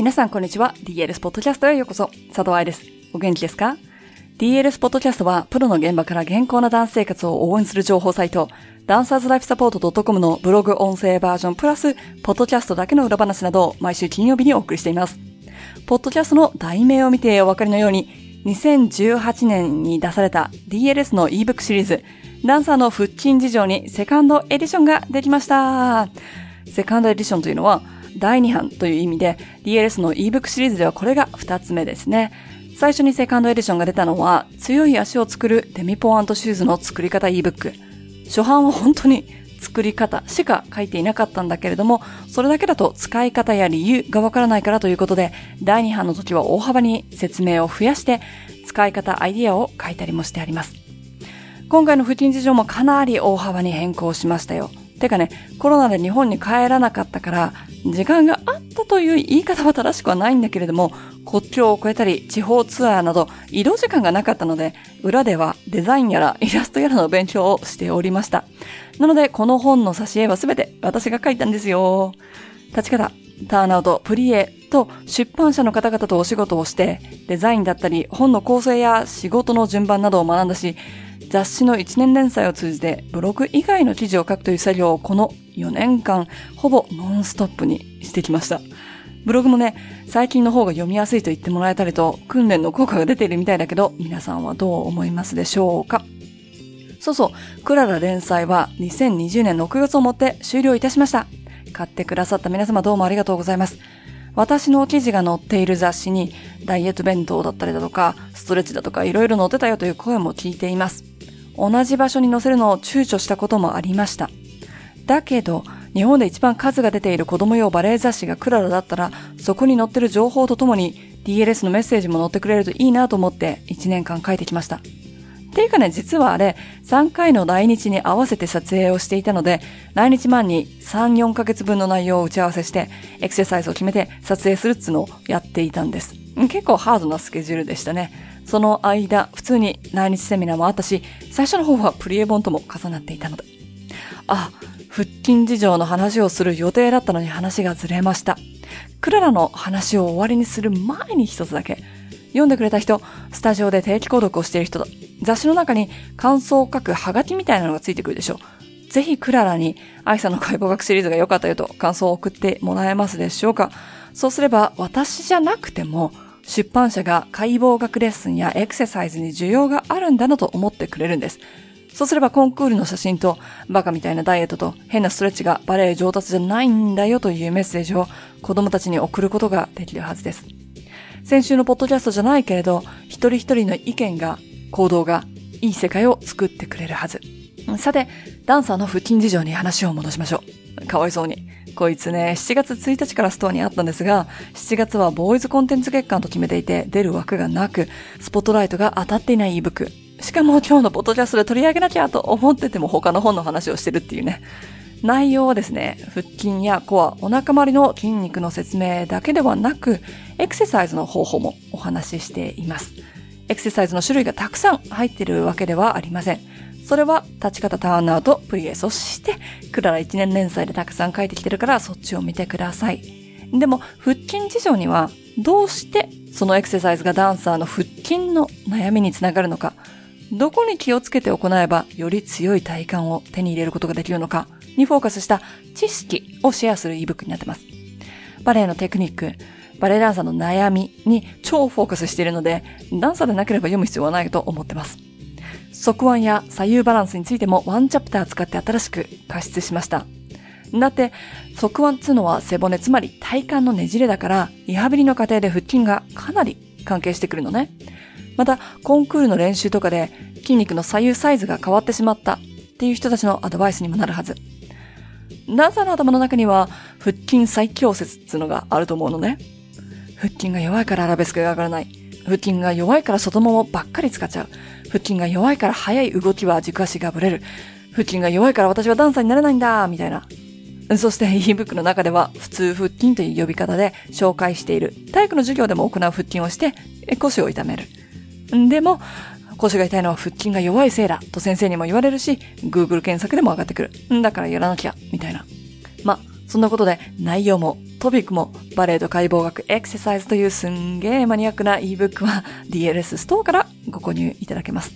皆さんこんにちは。DLS ポッドキャストへようこそ。佐藤愛です。お元気ですか ?DLS ポッドキャストは、プロの現場から健康なダンス生活を応援する情報サイト、ダンサーズライフサポート .com のブログ音声バージョンプラス、ポッドキャストだけの裏話などを毎週金曜日にお送りしています。ポッドキャストの題名を見てお分かりのように、2018年に出された DLS の ebook シリーズ、ダンサーの腹筋事情にセカンドエディションができました。セカンドエディションというのは、第2版という意味で、DLS の ebook シリーズではこれが2つ目ですね。最初にセカンドエディションが出たのは、強い足を作るデミポーシューズの作り方 ebook。初版は本当に作り方しか書いていなかったんだけれども、それだけだと使い方や理由がわからないからということで、第2版の時は大幅に説明を増やして、使い方、アイディアを書いたりもしてあります。今回の付近事情もかなり大幅に変更しましたよ。てかね、コロナで日本に帰らなかったから、時間があったという言い方は正しくはないんだけれども、国境を越えたり、地方ツアーなど、移動時間がなかったので、裏ではデザインやらイラストやらの勉強をしておりました。なので、この本の挿絵はすべて私が書いたんですよ。立ち方、ターンアウト、プリエと出版社の方々とお仕事をして、デザインだったり、本の構成や仕事の順番などを学んだし、雑誌の1年連載を通じてブログ以外の記事を書くという作業をこの4年間ほぼノンストップにしてきました。ブログもね、最近の方が読みやすいと言ってもらえたりと訓練の効果が出ているみたいだけど、皆さんはどう思いますでしょうか？そうそう、クララ連載は2020年6月をもって終了いたしました。買ってくださった皆様どうもありがとうございます。私の記事が載っている雑誌にダイエット弁当だったりだとか、ストレッチだとかいろいろ載ってたよという声も聞いています。同じ場所に載せるのを躊躇したこともありました。だけど、日本で一番数が出ている子供用バレエ雑誌がクララだったら、そこに載ってる情報とともに DLS のメッセージも載ってくれるといいなと思って1年間書いてきました。っていうかね、実はあれ、3回の来日に合わせて撮影をしていたので、来日前に3、4ヶ月分の内容を打ち合わせして、エクササイズを決めて撮影するっつのをやっていたんです。結構ハードなスケジュールでしたね。その間、普通に来日セミナーもあったし、最初の方はプリエ本とも重なっていたので。あ、腹筋事情の話をする予定だったのに話がずれました。クララの話を終わりにする前に一つだけ。読んでくれた人、スタジオで定期購読をしている人だ。雑誌の中に感想を書くハガキみたいなのがついてくるでしょう。ぜひクララに、愛さんの解剖学シリーズが良かったよと感想を送ってもらえますでしょうか。そうすれば私じゃなくても、出版社が解剖学レッスンやエクササイズに需要があるんだなと思ってくれるんです。そうすればコンクールの写真とバカみたいなダイエットと変なストレッチがバレエ上達じゃないんだよというメッセージを子供たちに送ることができるはずです。先週のポッドキャストじゃないけれど、一人一人の意見が、行動が、いい世界を作ってくれるはず。さて、ダンサーの腹筋事情に話を戻しましょう。かわいそうに。こいつね、7月1日からストアにあったんですが、7月はボーイズコンテンツ月間と決めていて、出る枠がなく、スポットライトが当たっていない ebook。しかも今日のポッドキャストで取り上げなきゃと思ってても他の本の話をしてるっていうね。内容はですね、腹筋やコア、お腹周りの筋肉の説明だけではなく、エクササイズの方法もお話ししています。エクササイズの種類がたくさん入っているわけではありません。それは立ち方ターンアウト、プリエ、そして、クララ1年連載でたくさん書いてきてるからそっちを見てください。でも、腹筋事情には、どうしてそのエクササイズがダンサーの腹筋の悩みにつながるのか、どこに気をつけて行えばより強い体幹を手に入れることができるのかにフォーカスした知識をシェアする ebook になってます。バレエのテクニック、バレエダンサーの悩みに超フォーカスしているので、ダンサーでなければ読む必要はないと思ってます。側腕や左右バランスについてもワンチャプター使って新しく加筆しました。だって、側腕っつうのは背骨、つまり体幹のねじれだから、リハビリの過程で腹筋がかなり関係してくるのね。また、コンクールの練習とかで筋肉の左右サイズが変わってしまったっていう人たちのアドバイスにもなるはず。ダンサーの頭の中には腹筋最強説っていうのがあると思うのね。腹筋が弱いからアラベスクが上がらない。腹筋が弱いから外ももばっかり使っちゃう。腹筋が弱いから速い動きは軸足がぶれる。腹筋が弱いから私はダンサーになれないんだみたいな。そして ebook の中では普通腹筋という呼び方で紹介している体育の授業でも行う腹筋をして腰を痛める。でも、腰が痛いのは腹筋が弱いせいだと先生にも言われるし、Google 検索でも上がってくる。だからやらなきゃ、みたいな。そんなことで内容もトピックもバレエと解剖学エクササイズというすんげーマニアックな ebook は DLS ストアからご購入いただけます。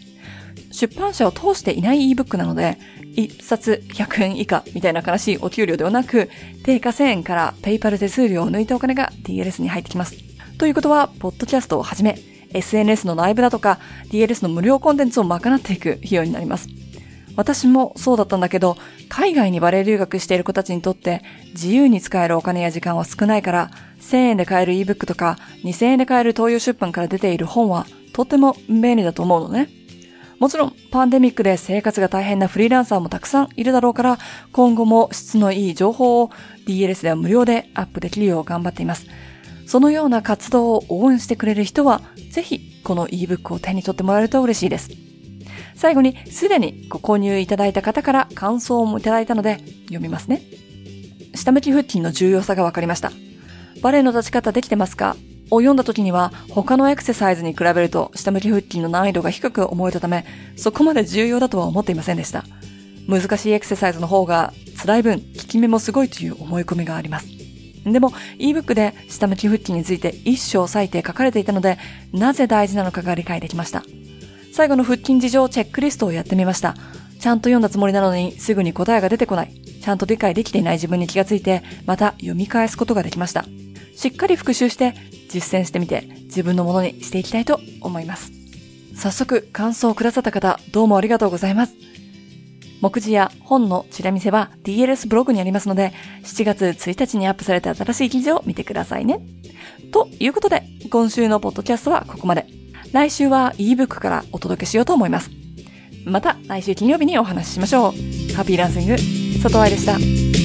出版社を通していない ebook なので、1冊100円以下みたいな悲しいお給料ではなく、定価1000円からペイパル手数料を抜いたお金が DLS に入ってきます。ということは、ポッドキャストをはじめ、SNS のライブだとか、DLS の無料コンテンツを賄っていく費用になります。私もそうだったんだけど、海外にバレエ留学している子たちにとって自由に使えるお金や時間は少ないから、1000円で買える ebook とか2000円で買える東洋出版から出ている本はとても便利だと思うのね。もちろん、パンデミックで生活が大変なフリーランサーもたくさんいるだろうから、今後も質のいい情報を DLS では無料でアップできるよう頑張っています。そのような活動を応援してくれる人は、ぜひこの ebook を手に取ってもらえると嬉しいです。最後に、すでにご購入いただいた方から感想もいただいたので、読みますね。下向き腹筋の重要さが分かりました。バレエの立ち方できてますか？を読んだ時には他のエクササイズに比べると下向き腹筋の難易度が低く思えたためそこまで重要だとは思っていませんでした。難しいエクササイズの方が辛い分効き目もすごいという思い込みがあります。でも ebook で下向き腹筋について一章割いて書かれていたのでなぜ大事なのかが理解できました。最後の腹筋事情チェックリストをやってみました。ちゃんと読んだつもりなのにすぐに答えが出てこない。ちゃんと理解できていない自分に気がついてまた読み返すことができました。しっかり復習して実践してみて自分のものにしていきたいと思います。早速感想をくださった方どうもありがとうございます。目次や本のチラ見せは DLS ブログにありますので7月1日にアップされた新しい記事を見てくださいね。ということで今週のポッドキャストはここまで。来週は ebook からお届けしようと思います。また来週金曜日にお話ししましょう。ハッピーランシング、外愛でした。